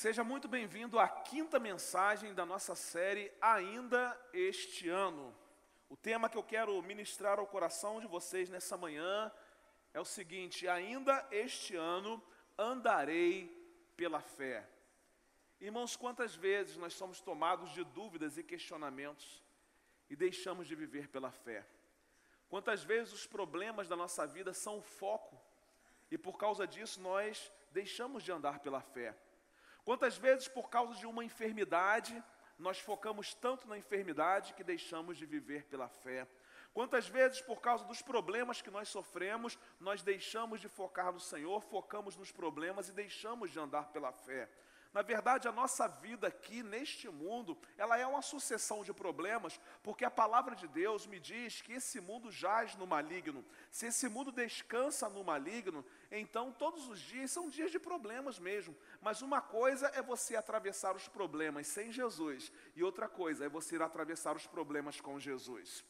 Seja muito bem-vindo à quinta mensagem da nossa série Ainda Este Ano. O tema que eu quero ministrar ao coração de vocês nessa manhã é o seguinte: Ainda este ano andarei pela fé. Irmãos, quantas vezes nós somos tomados de dúvidas e questionamentos e deixamos de viver pela fé? Quantas vezes os problemas da nossa vida são o foco e por causa disso nós deixamos de andar pela fé? Quantas vezes, por causa de uma enfermidade, nós focamos tanto na enfermidade que deixamos de viver pela fé? Quantas vezes, por causa dos problemas que nós sofremos, nós deixamos de focar no Senhor, focamos nos problemas e deixamos de andar pela fé? Na verdade, a nossa vida aqui neste mundo, ela é uma sucessão de problemas, porque a palavra de Deus me diz que esse mundo jaz no maligno. Se esse mundo descansa no maligno, então todos os dias são dias de problemas mesmo. Mas uma coisa é você atravessar os problemas sem Jesus, e outra coisa é você atravessar os problemas com Jesus.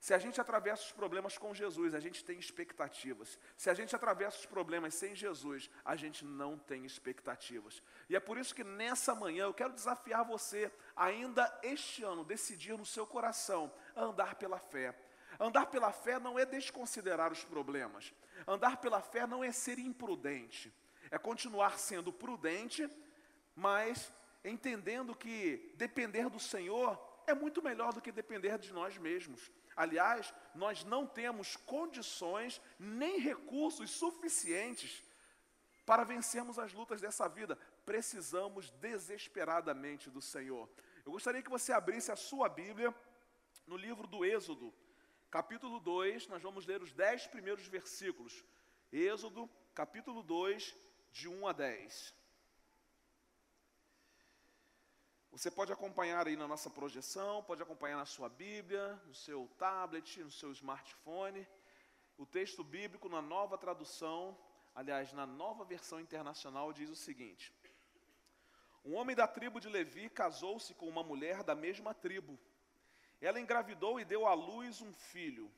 Se a gente atravessa os problemas com Jesus, a gente tem expectativas. Se a gente atravessa os problemas sem Jesus, a gente não tem expectativas. E é por isso que nessa manhã eu quero desafiar você, ainda este ano, decidir no seu coração andar pela fé. Andar pela fé não é desconsiderar os problemas. Andar pela fé não é ser imprudente. É continuar sendo prudente, mas entendendo que depender do Senhor é muito melhor do que depender de nós mesmos. Aliás, nós não temos condições nem recursos suficientes para vencermos as lutas dessa vida. Precisamos desesperadamente do Senhor. Eu gostaria que você abrisse a sua Bíblia no livro do Êxodo, capítulo 2, nós vamos ler os dez primeiros versículos. Êxodo, capítulo 2, de 1 a 10. Você pode acompanhar aí na nossa projeção, pode acompanhar na sua Bíblia, no seu tablet, no seu smartphone. O texto bíblico na nova tradução, aliás, na nova versão internacional, diz o seguinte: Um homem da tribo de Levi casou-se com uma mulher da mesma tribo. Ela engravidou e deu à luz um filho.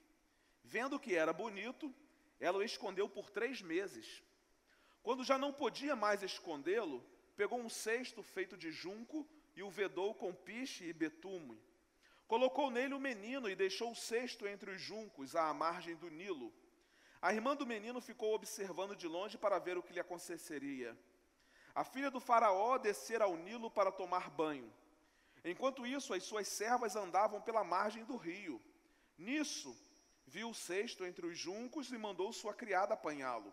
Vendo que era bonito, ela o escondeu por três meses. Quando já não podia mais escondê-lo, pegou um cesto feito de junco e o vedou com piche e betume. Colocou nele o menino e deixou o cesto entre os juncos, à margem do Nilo. A irmã do menino ficou observando de longe para ver o que lhe aconteceria. A filha do faraó descera ao Nilo para tomar banho. Enquanto isso, as suas servas andavam pela margem do rio. Nisso, viu o cesto entre os juncos e mandou sua criada apanhá-lo.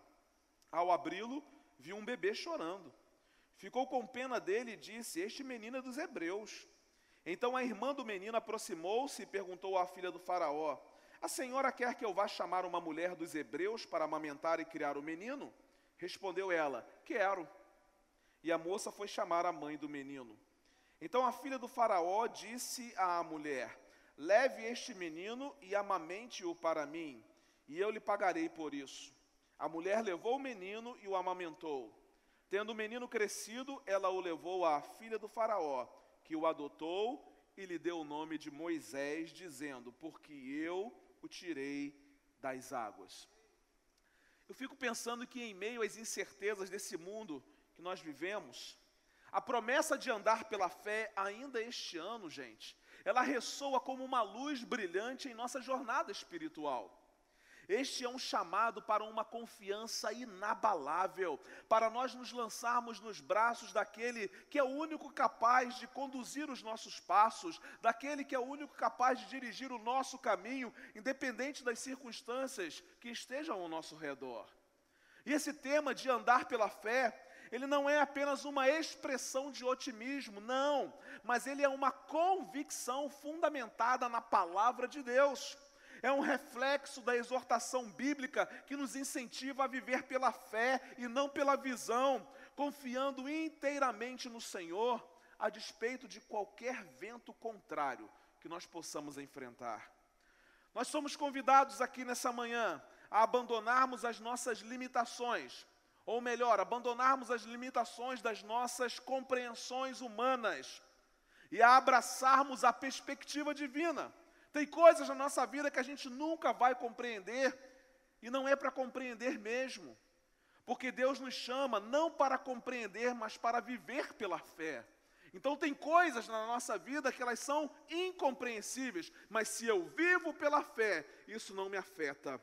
Ao abri-lo, viu um bebê chorando. Ficou com pena dele e disse: Este menino é dos hebreus. Então a irmã do menino aproximou-se e perguntou à filha do Faraó: A senhora quer que eu vá chamar uma mulher dos hebreus para amamentar e criar o menino? Respondeu ela: Quero. E a moça foi chamar a mãe do menino. Então a filha do Faraó disse à mulher: Leve este menino e amamente-o para mim, e eu lhe pagarei por isso. A mulher levou o menino e o amamentou. Tendo o menino crescido, ela o levou à filha do Faraó, que o adotou e lhe deu o nome de Moisés, dizendo: Porque eu o tirei das águas. Eu fico pensando que, em meio às incertezas desse mundo que nós vivemos, a promessa de andar pela fé, ainda este ano, gente, ela ressoa como uma luz brilhante em nossa jornada espiritual. Este é um chamado para uma confiança inabalável, para nós nos lançarmos nos braços daquele que é o único capaz de conduzir os nossos passos, daquele que é o único capaz de dirigir o nosso caminho, independente das circunstâncias que estejam ao nosso redor. E esse tema de andar pela fé, ele não é apenas uma expressão de otimismo, não, mas ele é uma convicção fundamentada na palavra de Deus é um reflexo da exortação bíblica que nos incentiva a viver pela fé e não pela visão, confiando inteiramente no Senhor, a despeito de qualquer vento contrário que nós possamos enfrentar. Nós somos convidados aqui nessa manhã a abandonarmos as nossas limitações, ou melhor, abandonarmos as limitações das nossas compreensões humanas e a abraçarmos a perspectiva divina. Tem coisas na nossa vida que a gente nunca vai compreender, e não é para compreender mesmo. Porque Deus nos chama não para compreender, mas para viver pela fé. Então tem coisas na nossa vida que elas são incompreensíveis, mas se eu vivo pela fé, isso não me afeta.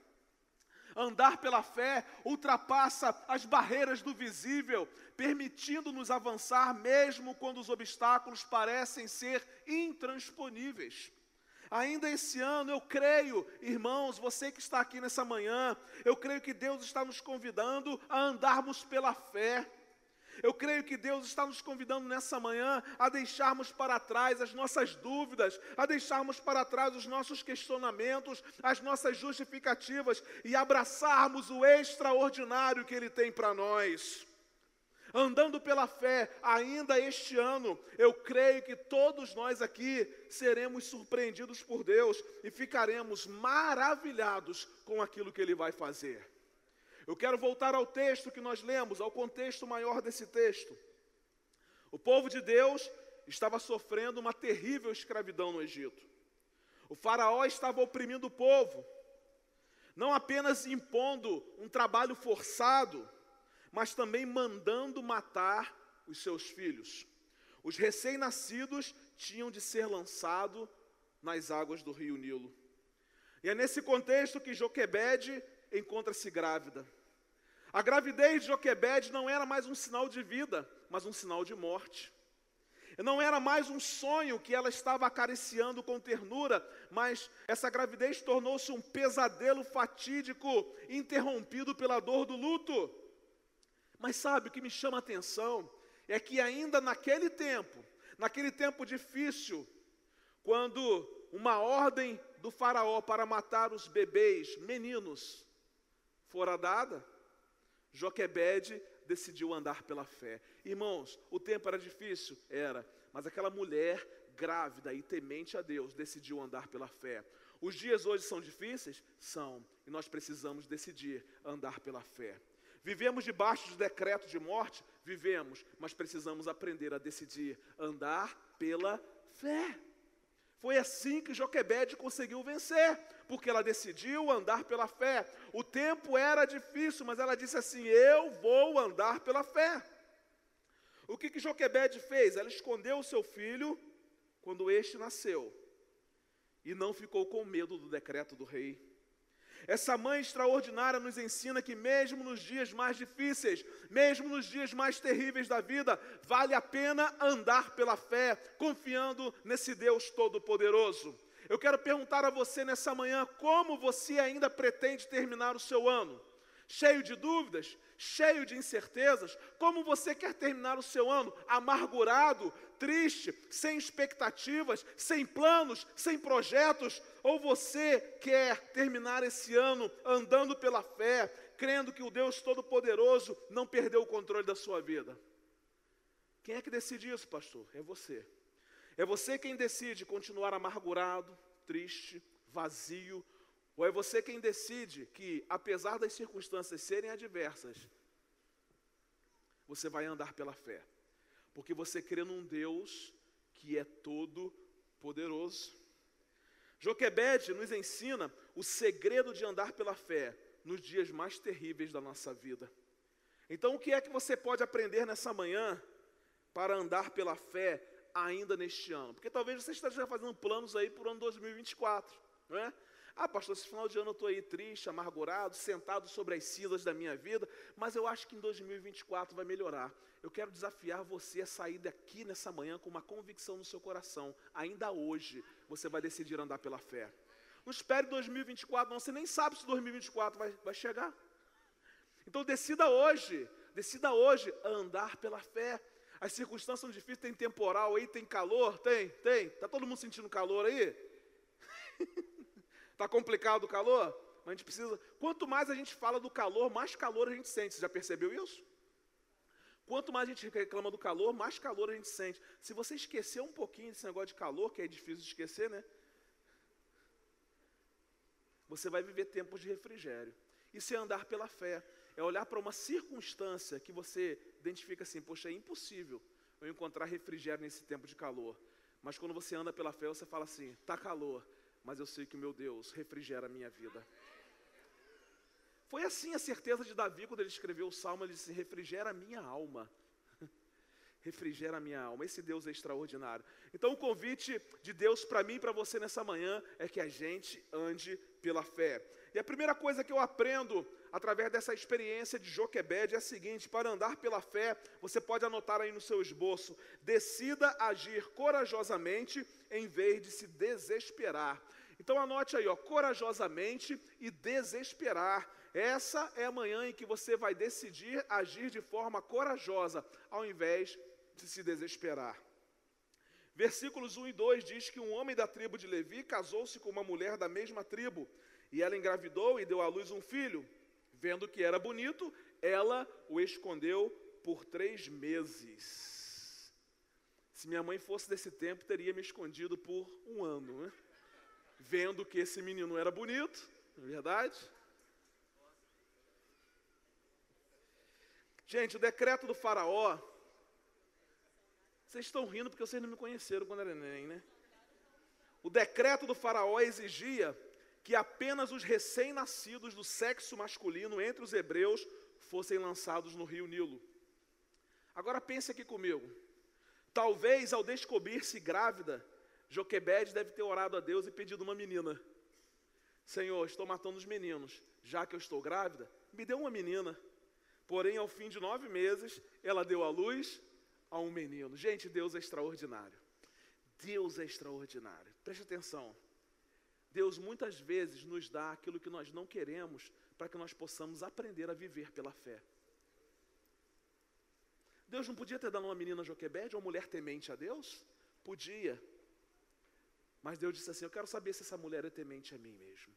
Andar pela fé ultrapassa as barreiras do visível, permitindo-nos avançar mesmo quando os obstáculos parecem ser intransponíveis. Ainda esse ano, eu creio, irmãos, você que está aqui nessa manhã, eu creio que Deus está nos convidando a andarmos pela fé. Eu creio que Deus está nos convidando nessa manhã a deixarmos para trás as nossas dúvidas, a deixarmos para trás os nossos questionamentos, as nossas justificativas e abraçarmos o extraordinário que Ele tem para nós. Andando pela fé, ainda este ano, eu creio que todos nós aqui seremos surpreendidos por Deus e ficaremos maravilhados com aquilo que Ele vai fazer. Eu quero voltar ao texto que nós lemos, ao contexto maior desse texto. O povo de Deus estava sofrendo uma terrível escravidão no Egito. O Faraó estava oprimindo o povo, não apenas impondo um trabalho forçado, mas também mandando matar os seus filhos. Os recém-nascidos tinham de ser lançados nas águas do rio Nilo. E é nesse contexto que Joquebede encontra-se grávida. A gravidez de Joquebede não era mais um sinal de vida, mas um sinal de morte. Não era mais um sonho que ela estava acariciando com ternura, mas essa gravidez tornou-se um pesadelo fatídico, interrompido pela dor do luto. Mas sabe o que me chama a atenção? É que ainda naquele tempo, naquele tempo difícil, quando uma ordem do Faraó para matar os bebês, meninos, fora dada, Joquebede decidiu andar pela fé. Irmãos, o tempo era difícil? Era. Mas aquela mulher grávida e temente a Deus decidiu andar pela fé. Os dias hoje são difíceis? São. E nós precisamos decidir andar pela fé. Vivemos debaixo de decreto de morte? Vivemos, mas precisamos aprender a decidir andar pela fé. Foi assim que Joquebede conseguiu vencer, porque ela decidiu andar pela fé. O tempo era difícil, mas ela disse assim: Eu vou andar pela fé. O que, que Joquebede fez? Ela escondeu o seu filho quando este nasceu e não ficou com medo do decreto do rei. Essa mãe extraordinária nos ensina que, mesmo nos dias mais difíceis, mesmo nos dias mais terríveis da vida, vale a pena andar pela fé, confiando nesse Deus Todo-Poderoso. Eu quero perguntar a você nessa manhã como você ainda pretende terminar o seu ano cheio de dúvidas, cheio de incertezas? Como você quer terminar o seu ano? Amargurado, triste, sem expectativas, sem planos, sem projetos? Ou você quer terminar esse ano andando pela fé, crendo que o Deus Todo-Poderoso não perdeu o controle da sua vida? Quem é que decide isso, pastor? É você. É você quem decide continuar amargurado, triste, vazio, ou é você quem decide que, apesar das circunstâncias serem adversas, você vai andar pela fé? Porque você crê num Deus que é todo poderoso. Joquebede nos ensina o segredo de andar pela fé nos dias mais terríveis da nossa vida. Então, o que é que você pode aprender nessa manhã para andar pela fé ainda neste ano? Porque talvez você esteja fazendo planos aí para o ano 2024, não é? Ah, pastor, esse final de ano eu estou aí triste, amargurado, sentado sobre as cinzas da minha vida, mas eu acho que em 2024 vai melhorar. Eu quero desafiar você a sair daqui nessa manhã com uma convicção no seu coração. Ainda hoje você vai decidir andar pela fé. Não espere 2024, não, você nem sabe se 2024 vai, vai chegar. Então decida hoje, decida hoje andar pela fé. As circunstâncias são difíceis, tem temporal aí, tem calor, tem, tem. Está todo mundo sentindo calor aí? Está complicado o calor? Mas a gente precisa. Quanto mais a gente fala do calor, mais calor a gente sente. Você já percebeu isso? Quanto mais a gente reclama do calor, mais calor a gente sente. Se você esquecer um pouquinho desse negócio de calor, que é difícil de esquecer, né? Você vai viver tempos de refrigério. Isso é andar pela fé. É olhar para uma circunstância que você identifica assim, poxa, é impossível eu encontrar refrigério nesse tempo de calor. Mas quando você anda pela fé, você fala assim, tá calor, mas eu sei que o meu Deus refrigera a minha vida. Foi assim a certeza de Davi quando ele escreveu o salmo, ele disse: refrigera a minha alma. refrigera a minha alma. Esse Deus é extraordinário. Então, o convite de Deus para mim e para você nessa manhã é que a gente ande pela fé. E a primeira coisa que eu aprendo através dessa experiência de Joquebed é a seguinte: para andar pela fé, você pode anotar aí no seu esboço, decida agir corajosamente em vez de se desesperar. Então anote aí, ó, corajosamente e desesperar. Essa é a manhã em que você vai decidir agir de forma corajosa, ao invés de se desesperar. Versículos 1 e 2 diz que um homem da tribo de Levi casou-se com uma mulher da mesma tribo, e ela engravidou e deu à luz um filho. Vendo que era bonito, ela o escondeu por três meses. Se minha mãe fosse desse tempo, teria me escondido por um ano, né? Vendo que esse menino era bonito, não é verdade? Gente, o decreto do faraó vocês estão rindo porque vocês não me conheceram quando era neném, né? O decreto do faraó exigia que apenas os recém-nascidos do sexo masculino entre os hebreus fossem lançados no rio Nilo. Agora pense aqui comigo. Talvez ao descobrir-se grávida, Joquebede deve ter orado a Deus e pedido uma menina. Senhor, estou matando os meninos. Já que eu estou grávida, me dê uma menina. Porém, ao fim de nove meses, ela deu à luz a um menino. Gente, Deus é extraordinário. Deus é extraordinário. Preste atenção. Deus muitas vezes nos dá aquilo que nós não queremos para que nós possamos aprender a viver pela fé. Deus não podia ter dado uma menina Joquebede, uma mulher temente a Deus? Podia. Mas Deus disse assim: Eu quero saber se essa mulher é temente a mim mesmo.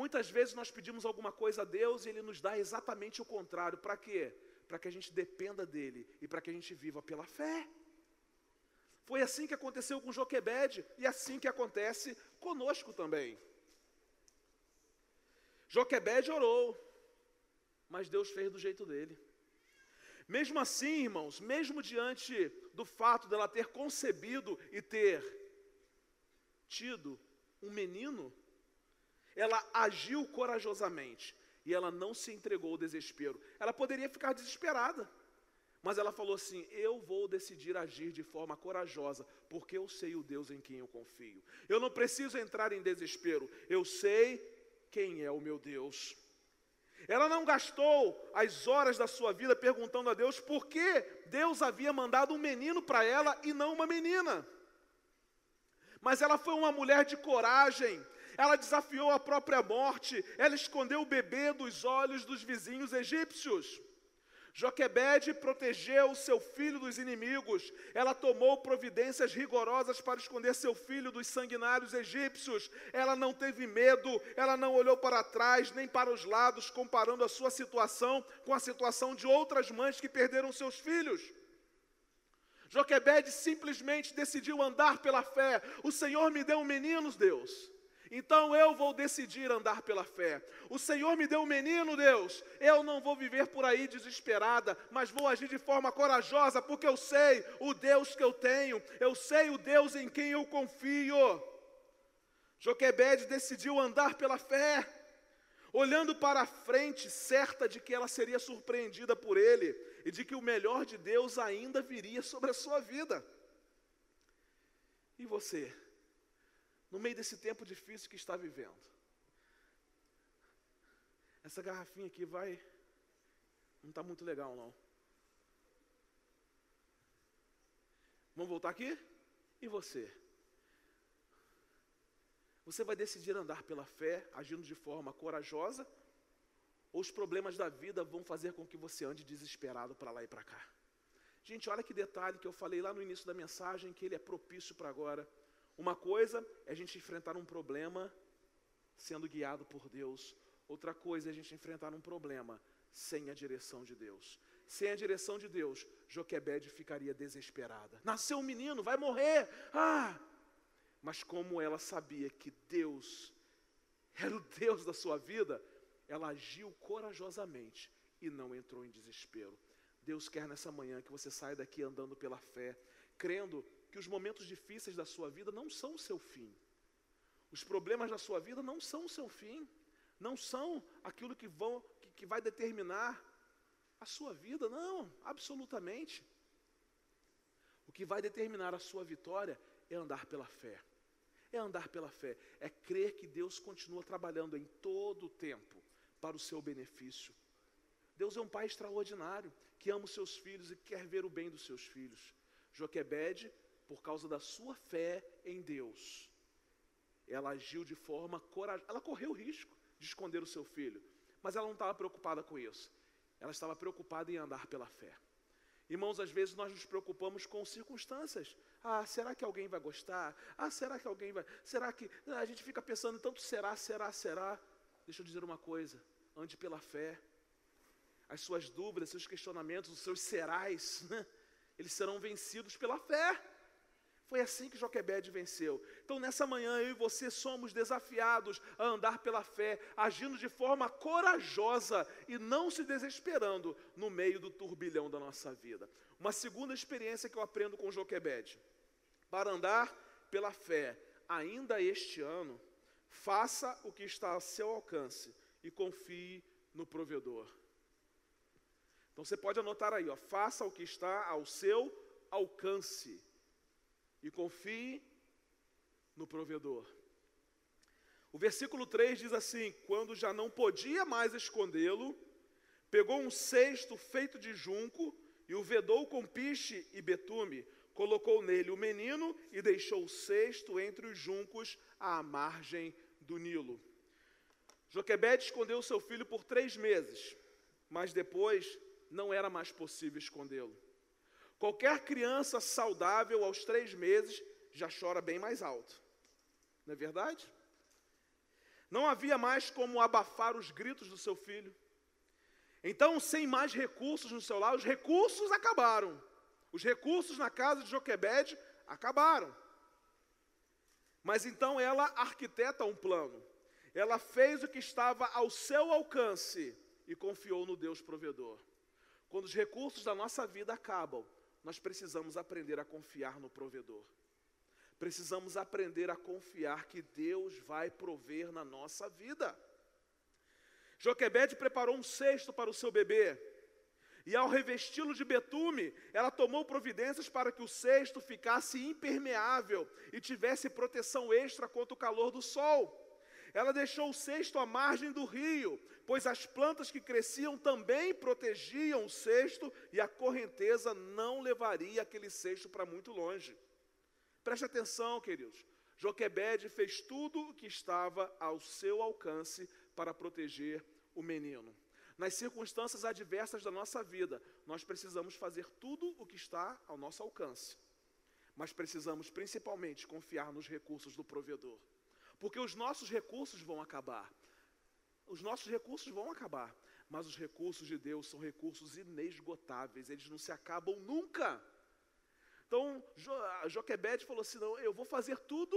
Muitas vezes nós pedimos alguma coisa a Deus e Ele nos dá exatamente o contrário. Para quê? para que a gente dependa dele e para que a gente viva pela fé. Foi assim que aconteceu com Joquebede e assim que acontece conosco também. Joquebede orou, mas Deus fez do jeito dele. Mesmo assim, irmãos, mesmo diante do fato dela ter concebido e ter tido um menino, ela agiu corajosamente e ela não se entregou ao desespero. Ela poderia ficar desesperada, mas ela falou assim: Eu vou decidir agir de forma corajosa, porque eu sei o Deus em quem eu confio. Eu não preciso entrar em desespero, eu sei quem é o meu Deus. Ela não gastou as horas da sua vida perguntando a Deus por que Deus havia mandado um menino para ela e não uma menina. Mas ela foi uma mulher de coragem, ela desafiou a própria morte, ela escondeu o bebê dos olhos dos vizinhos egípcios. Joquebede protegeu seu filho dos inimigos. Ela tomou providências rigorosas para esconder seu filho dos sanguinários egípcios. Ela não teve medo, ela não olhou para trás nem para os lados, comparando a sua situação com a situação de outras mães que perderam seus filhos. Joquebede simplesmente decidiu andar pela fé. O Senhor me deu meninos, Deus. Então eu vou decidir andar pela fé. O Senhor me deu um menino, Deus. Eu não vou viver por aí desesperada, mas vou agir de forma corajosa, porque eu sei o Deus que eu tenho, eu sei o Deus em quem eu confio. Joquebede decidiu andar pela fé, olhando para a frente, certa de que ela seria surpreendida por ele e de que o melhor de Deus ainda viria sobre a sua vida. E você? no meio desse tempo difícil que está vivendo. Essa garrafinha aqui vai. Não está muito legal, não. Vamos voltar aqui? E você? Você vai decidir andar pela fé, agindo de forma corajosa, ou os problemas da vida vão fazer com que você ande desesperado para lá e para cá? Gente, olha que detalhe que eu falei lá no início da mensagem, que ele é propício para agora. Uma coisa é a gente enfrentar um problema sendo guiado por Deus. Outra coisa é a gente enfrentar um problema sem a direção de Deus. Sem a direção de Deus, Joquebede ficaria desesperada. Nasceu um menino, vai morrer. Ah! Mas como ela sabia que Deus era o Deus da sua vida, ela agiu corajosamente e não entrou em desespero. Deus quer nessa manhã que você saia daqui andando pela fé, crendo que os momentos difíceis da sua vida não são o seu fim. Os problemas da sua vida não são o seu fim. não são aquilo que, vão, que, que vai determinar a sua vida, não, absolutamente. O que vai determinar a sua vitória é andar pela fé. É andar pela fé, é crer que Deus continua trabalhando em todo o tempo para o seu benefício. Deus é um pai extraordinário, que ama os seus filhos e quer ver o bem dos seus filhos. Joquebede, por causa da sua fé em Deus, ela agiu de forma corajosa. Ela correu o risco de esconder o seu filho, mas ela não estava preocupada com isso. Ela estava preocupada em andar pela fé. Irmãos, às vezes nós nos preocupamos com circunstâncias. Ah, será que alguém vai gostar? Ah, será que alguém vai. Será que. Ah, a gente fica pensando tanto será, será, será. Deixa eu dizer uma coisa. Ande pela fé. As suas dúvidas, seus questionamentos, os seus serás, né? eles serão vencidos pela fé. Foi assim que Joquebede venceu. Então, nessa manhã, eu e você somos desafiados a andar pela fé, agindo de forma corajosa e não se desesperando no meio do turbilhão da nossa vida. Uma segunda experiência que eu aprendo com Joquebede. Para andar pela fé, ainda este ano, faça o que está a seu alcance e confie no provedor. Então você pode anotar aí, ó, faça o que está ao seu alcance e confie no provedor. O versículo 3 diz assim: Quando já não podia mais escondê-lo, pegou um cesto feito de junco e o vedou com piche e betume, colocou nele o menino e deixou o cesto entre os juncos à margem do Nilo. Joquebede escondeu seu filho por três meses, mas depois não era mais possível escondê-lo. Qualquer criança saudável aos três meses já chora bem mais alto. Não é verdade? Não havia mais como abafar os gritos do seu filho. Então, sem mais recursos no seu lar, os recursos acabaram. Os recursos na casa de Joquebede acabaram. Mas então ela arquiteta um plano. Ela fez o que estava ao seu alcance e confiou no Deus provedor. Quando os recursos da nossa vida acabam, nós precisamos aprender a confiar no provedor. Precisamos aprender a confiar que Deus vai prover na nossa vida. Joquebede preparou um cesto para o seu bebê, e ao revesti-lo de betume, ela tomou providências para que o cesto ficasse impermeável e tivesse proteção extra contra o calor do sol. Ela deixou o cesto à margem do rio, pois as plantas que cresciam também protegiam o cesto e a correnteza não levaria aquele cesto para muito longe. Preste atenção, queridos. Joquebede fez tudo o que estava ao seu alcance para proteger o menino. Nas circunstâncias adversas da nossa vida, nós precisamos fazer tudo o que está ao nosso alcance. Mas precisamos principalmente confiar nos recursos do provedor. Porque os nossos recursos vão acabar. Os nossos recursos vão acabar. Mas os recursos de Deus são recursos inesgotáveis, eles não se acabam nunca. Então, jo, Joquebede falou assim: não, eu vou fazer tudo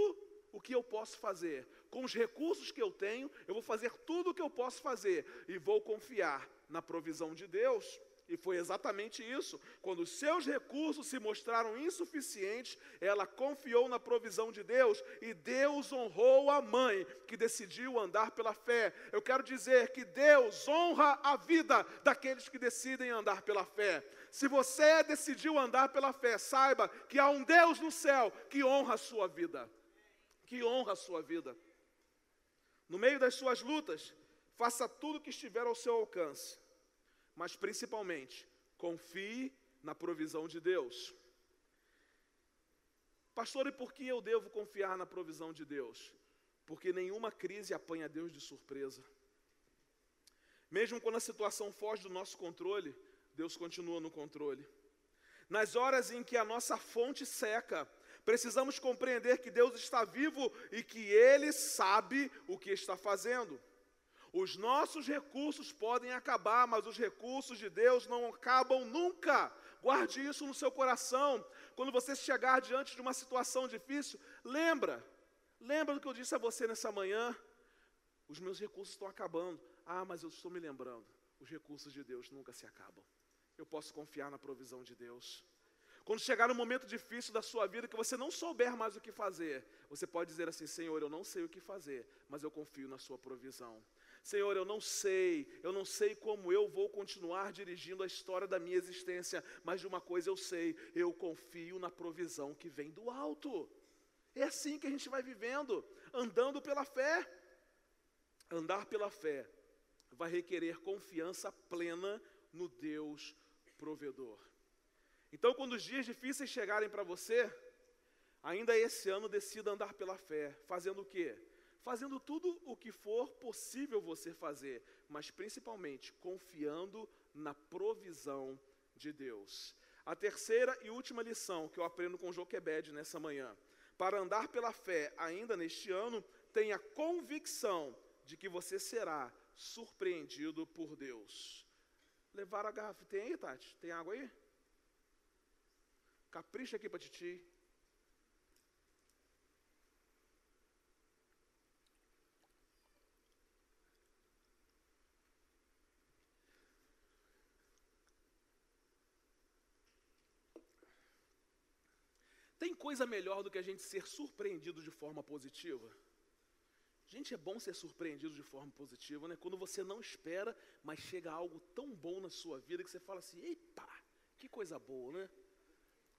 o que eu posso fazer. Com os recursos que eu tenho, eu vou fazer tudo o que eu posso fazer. E vou confiar na provisão de Deus. E foi exatamente isso. Quando os seus recursos se mostraram insuficientes, ela confiou na provisão de Deus e Deus honrou a mãe que decidiu andar pela fé. Eu quero dizer que Deus honra a vida daqueles que decidem andar pela fé. Se você decidiu andar pela fé, saiba que há um Deus no céu que honra a sua vida. Que honra a sua vida. No meio das suas lutas, faça tudo o que estiver ao seu alcance mas principalmente, confie na provisão de Deus. Pastor, e por que eu devo confiar na provisão de Deus? Porque nenhuma crise apanha Deus de surpresa. Mesmo quando a situação foge do nosso controle, Deus continua no controle. Nas horas em que a nossa fonte seca, precisamos compreender que Deus está vivo e que Ele sabe o que está fazendo. Os nossos recursos podem acabar, mas os recursos de Deus não acabam nunca. Guarde isso no seu coração. Quando você chegar diante de uma situação difícil, lembra. Lembra do que eu disse a você nessa manhã? Os meus recursos estão acabando. Ah, mas eu estou me lembrando. Os recursos de Deus nunca se acabam. Eu posso confiar na provisão de Deus. Quando chegar um momento difícil da sua vida que você não souber mais o que fazer, você pode dizer assim: Senhor, eu não sei o que fazer, mas eu confio na Sua provisão. Senhor, eu não sei, eu não sei como eu vou continuar dirigindo a história da minha existência, mas de uma coisa eu sei, eu confio na provisão que vem do alto. É assim que a gente vai vivendo, andando pela fé. Andar pela fé vai requerer confiança plena no Deus provedor. Então, quando os dias difíceis chegarem para você, ainda esse ano decida andar pela fé, fazendo o quê? Fazendo tudo o que for possível você fazer, mas principalmente confiando na provisão de Deus. A terceira e última lição que eu aprendo com Joquebed nessa manhã. Para andar pela fé ainda neste ano, tenha convicção de que você será surpreendido por Deus. Levar a garrafa. Tem aí, Tati? Tem água aí? Capricha aqui para Titi. Tem coisa melhor do que a gente ser surpreendido de forma positiva? Gente, é bom ser surpreendido de forma positiva, né? Quando você não espera, mas chega algo tão bom na sua vida que você fala assim: eita, que coisa boa, né?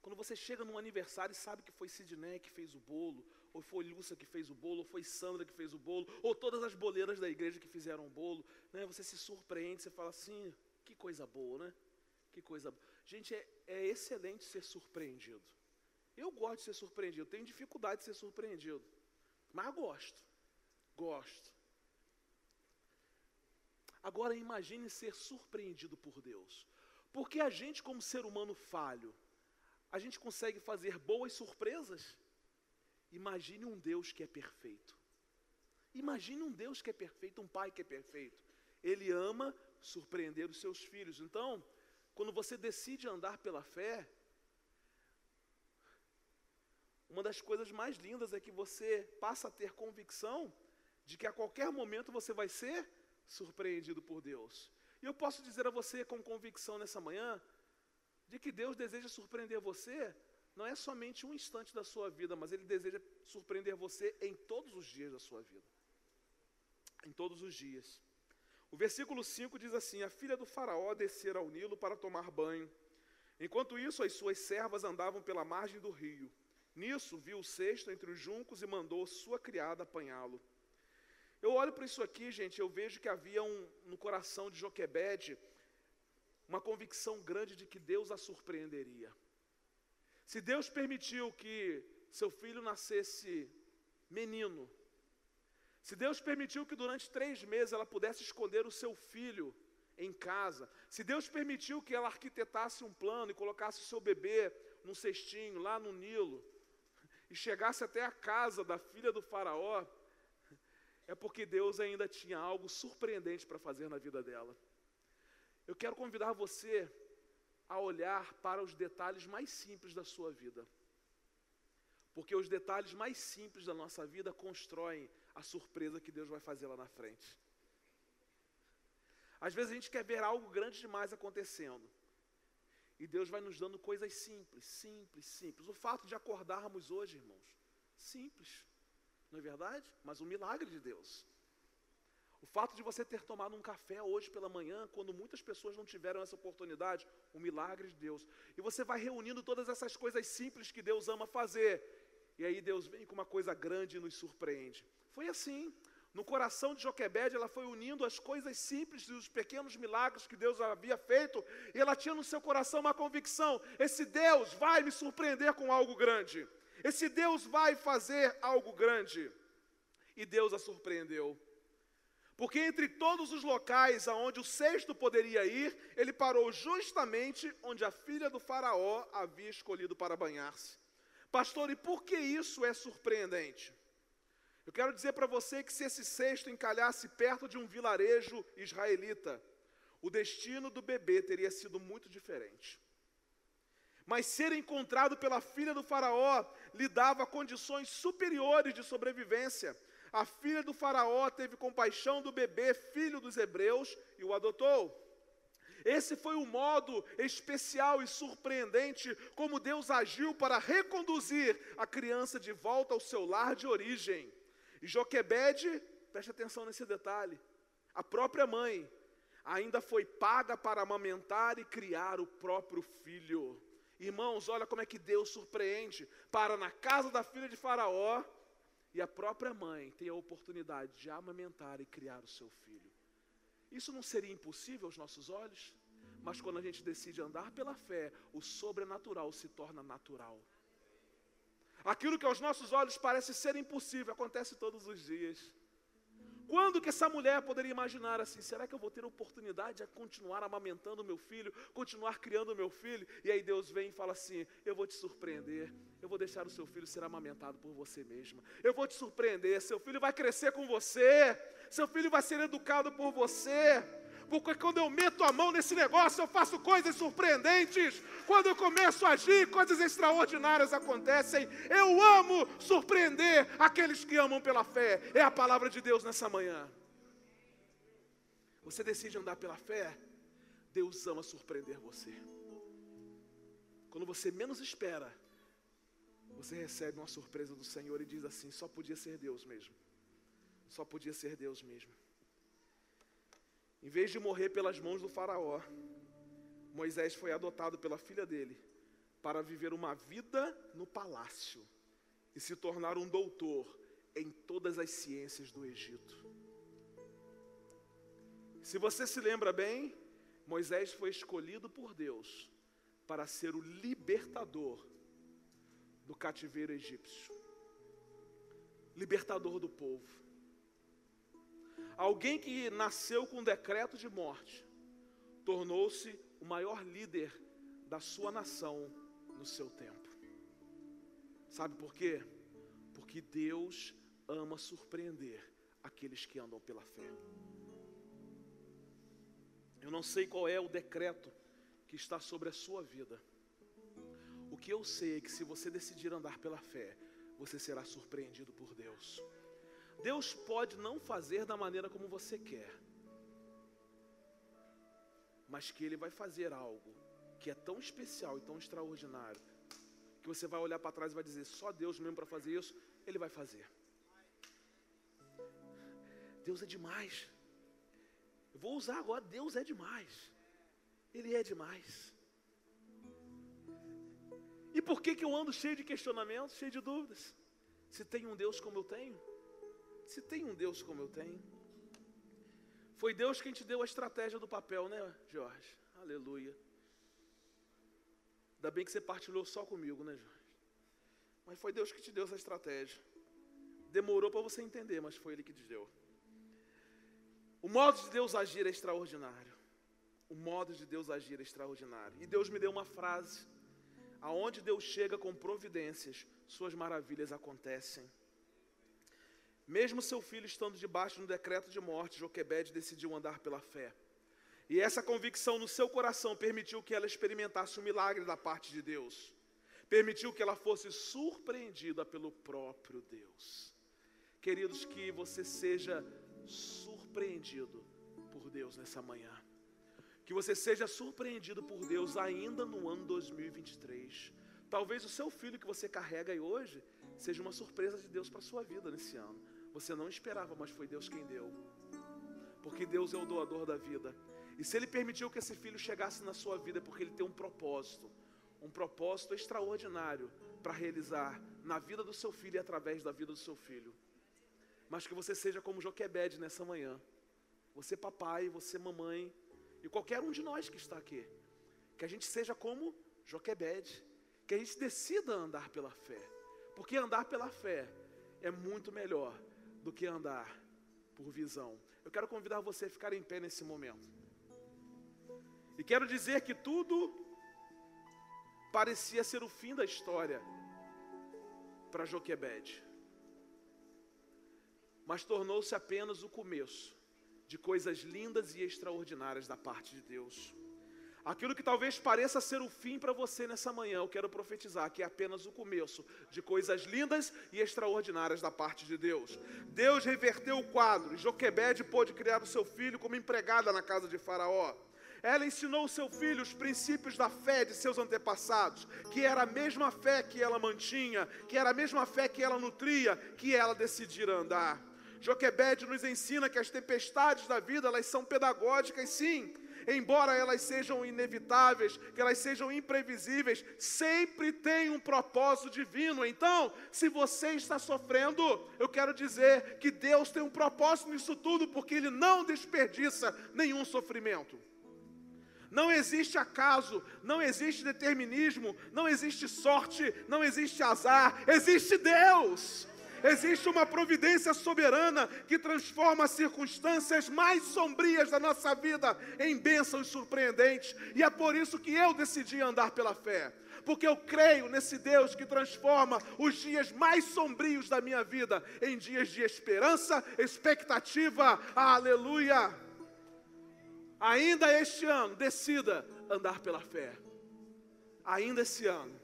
Quando você chega num aniversário e sabe que foi Sidney que fez o bolo, ou foi Lúcia que fez o bolo, ou foi Sandra que fez o bolo, ou todas as boleiras da igreja que fizeram o bolo, né? Você se surpreende, você fala assim: que coisa boa, né? Que coisa boa. Gente, é, é excelente ser surpreendido. Eu gosto de ser surpreendido, tenho dificuldade de ser surpreendido, mas gosto. Gosto. Agora imagine ser surpreendido por Deus. Porque a gente, como ser humano falho, a gente consegue fazer boas surpresas. Imagine um Deus que é perfeito. Imagine um Deus que é perfeito, um pai que é perfeito. Ele ama surpreender os seus filhos. Então, quando você decide andar pela fé, uma das coisas mais lindas é que você passa a ter convicção de que a qualquer momento você vai ser surpreendido por Deus. E eu posso dizer a você com convicção nessa manhã, de que Deus deseja surpreender você, não é somente um instante da sua vida, mas Ele deseja surpreender você em todos os dias da sua vida. Em todos os dias. O versículo 5 diz assim: A filha do Faraó descera ao Nilo para tomar banho. Enquanto isso, as suas servas andavam pela margem do rio. Nisso, viu o cesto entre os juncos e mandou sua criada apanhá-lo. Eu olho para isso aqui, gente, eu vejo que havia um, no coração de Joquebede uma convicção grande de que Deus a surpreenderia. Se Deus permitiu que seu filho nascesse menino, se Deus permitiu que durante três meses ela pudesse esconder o seu filho em casa, se Deus permitiu que ela arquitetasse um plano e colocasse o seu bebê num cestinho lá no Nilo, e chegasse até a casa da filha do Faraó, é porque Deus ainda tinha algo surpreendente para fazer na vida dela. Eu quero convidar você a olhar para os detalhes mais simples da sua vida. Porque os detalhes mais simples da nossa vida constroem a surpresa que Deus vai fazer lá na frente. Às vezes a gente quer ver algo grande demais acontecendo. E Deus vai nos dando coisas simples, simples, simples. O fato de acordarmos hoje, irmãos, simples. Não é verdade? Mas um milagre de Deus. O fato de você ter tomado um café hoje pela manhã, quando muitas pessoas não tiveram essa oportunidade, um milagre de Deus. E você vai reunindo todas essas coisas simples que Deus ama fazer. E aí Deus vem com uma coisa grande e nos surpreende. Foi assim. No coração de Joquebede, ela foi unindo as coisas simples e os pequenos milagres que Deus havia feito, e ela tinha no seu coração uma convicção: esse Deus vai me surpreender com algo grande. Esse Deus vai fazer algo grande. E Deus a surpreendeu. Porque entre todos os locais aonde o sexto poderia ir, ele parou justamente onde a filha do faraó havia escolhido para banhar-se. Pastor, e por que isso é surpreendente? Eu quero dizer para você que se esse cesto encalhasse perto de um vilarejo israelita, o destino do bebê teria sido muito diferente. Mas ser encontrado pela filha do Faraó lhe dava condições superiores de sobrevivência. A filha do Faraó teve compaixão do bebê, filho dos hebreus, e o adotou. Esse foi o modo especial e surpreendente como Deus agiu para reconduzir a criança de volta ao seu lar de origem. E Joquebede, preste atenção nesse detalhe, a própria mãe, ainda foi paga para amamentar e criar o próprio filho. Irmãos, olha como é que Deus surpreende. Para na casa da filha de Faraó e a própria mãe tem a oportunidade de amamentar e criar o seu filho. Isso não seria impossível aos nossos olhos? Mas quando a gente decide andar pela fé, o sobrenatural se torna natural. Aquilo que aos nossos olhos parece ser impossível acontece todos os dias. Quando que essa mulher poderia imaginar assim? Será que eu vou ter oportunidade de continuar amamentando meu filho, continuar criando meu filho? E aí Deus vem e fala assim: Eu vou te surpreender. Eu vou deixar o seu filho ser amamentado por você mesma. Eu vou te surpreender. Seu filho vai crescer com você. Seu filho vai ser educado por você porque quando eu meto a mão nesse negócio, eu faço coisas surpreendentes. Quando eu começo a agir, coisas extraordinárias acontecem. Eu amo surpreender aqueles que amam pela fé. É a palavra de Deus nessa manhã. Você decide andar pela fé, Deus ama surpreender você. Quando você menos espera, você recebe uma surpresa do Senhor e diz assim: só podia ser Deus mesmo. Só podia ser Deus mesmo. Em vez de morrer pelas mãos do Faraó, Moisés foi adotado pela filha dele para viver uma vida no palácio e se tornar um doutor em todas as ciências do Egito. Se você se lembra bem, Moisés foi escolhido por Deus para ser o libertador do cativeiro egípcio, libertador do povo. Alguém que nasceu com decreto de morte, tornou-se o maior líder da sua nação no seu tempo. Sabe por quê? Porque Deus ama surpreender aqueles que andam pela fé. Eu não sei qual é o decreto que está sobre a sua vida. O que eu sei é que se você decidir andar pela fé, você será surpreendido por Deus. Deus pode não fazer da maneira como você quer, mas que Ele vai fazer algo que é tão especial e tão extraordinário, que você vai olhar para trás e vai dizer: só Deus mesmo para fazer isso, Ele vai fazer. Deus é demais. Eu vou usar agora: Deus é demais. Ele é demais. E por que, que eu ando cheio de questionamentos, cheio de dúvidas? Se tem um Deus como eu tenho, se tem um Deus como eu tenho, foi Deus quem te deu a estratégia do papel, né, Jorge? Aleluia. Ainda bem que você partilhou só comigo, né, Jorge? Mas foi Deus que te deu essa estratégia. Demorou para você entender, mas foi Ele que te deu. O modo de Deus agir é extraordinário. O modo de Deus agir é extraordinário. E Deus me deu uma frase: aonde Deus chega com providências, suas maravilhas acontecem. Mesmo seu filho estando debaixo do decreto de morte, Joquebede decidiu andar pela fé. E essa convicção no seu coração permitiu que ela experimentasse o milagre da parte de Deus. Permitiu que ela fosse surpreendida pelo próprio Deus. Queridos, que você seja surpreendido por Deus nessa manhã. Que você seja surpreendido por Deus ainda no ano 2023. Talvez o seu filho que você carrega aí hoje seja uma surpresa de Deus para a sua vida nesse ano. Você não esperava, mas foi Deus quem deu. Porque Deus é o doador da vida. E se Ele permitiu que esse filho chegasse na sua vida, é porque Ele tem um propósito. Um propósito extraordinário para realizar na vida do seu filho e através da vida do seu filho. Mas que você seja como Joquebede nessa manhã. Você papai, você mamãe e qualquer um de nós que está aqui. Que a gente seja como Joquebede. Que a gente decida andar pela fé. Porque andar pela fé é muito melhor do que andar por visão. Eu quero convidar você a ficar em pé nesse momento. E quero dizer que tudo parecia ser o fim da história para Joquebede. Mas tornou-se apenas o começo de coisas lindas e extraordinárias da parte de Deus. Aquilo que talvez pareça ser o fim para você nessa manhã, eu quero profetizar que é apenas o começo de coisas lindas e extraordinárias da parte de Deus. Deus reverteu o quadro, Joquebede pôde criar o seu filho como empregada na casa de Faraó. Ela ensinou seu filho os princípios da fé de seus antepassados, que era a mesma fé que ela mantinha, que era a mesma fé que ela nutria, que ela decidira andar. Joquebed nos ensina que as tempestades da vida, elas são pedagógicas, sim. Embora elas sejam inevitáveis, que elas sejam imprevisíveis, sempre tem um propósito divino. Então, se você está sofrendo, eu quero dizer que Deus tem um propósito nisso tudo, porque Ele não desperdiça nenhum sofrimento. Não existe acaso, não existe determinismo, não existe sorte, não existe azar, existe Deus. Existe uma providência soberana que transforma as circunstâncias mais sombrias da nossa vida em bênçãos surpreendentes. E é por isso que eu decidi andar pela fé. Porque eu creio nesse Deus que transforma os dias mais sombrios da minha vida em dias de esperança, expectativa. Aleluia! Ainda este ano, decida andar pela fé. Ainda esse ano.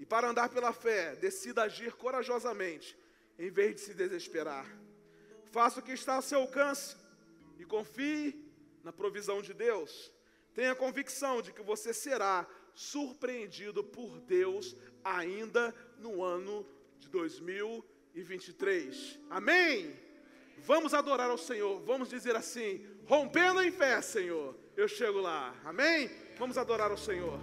E para andar pela fé, decida agir corajosamente, em vez de se desesperar. Faça o que está ao seu alcance e confie na provisão de Deus. Tenha convicção de que você será surpreendido por Deus ainda no ano de 2023. Amém? Vamos adorar ao Senhor, vamos dizer assim: rompendo em fé, Senhor, eu chego lá. Amém? Vamos adorar ao Senhor.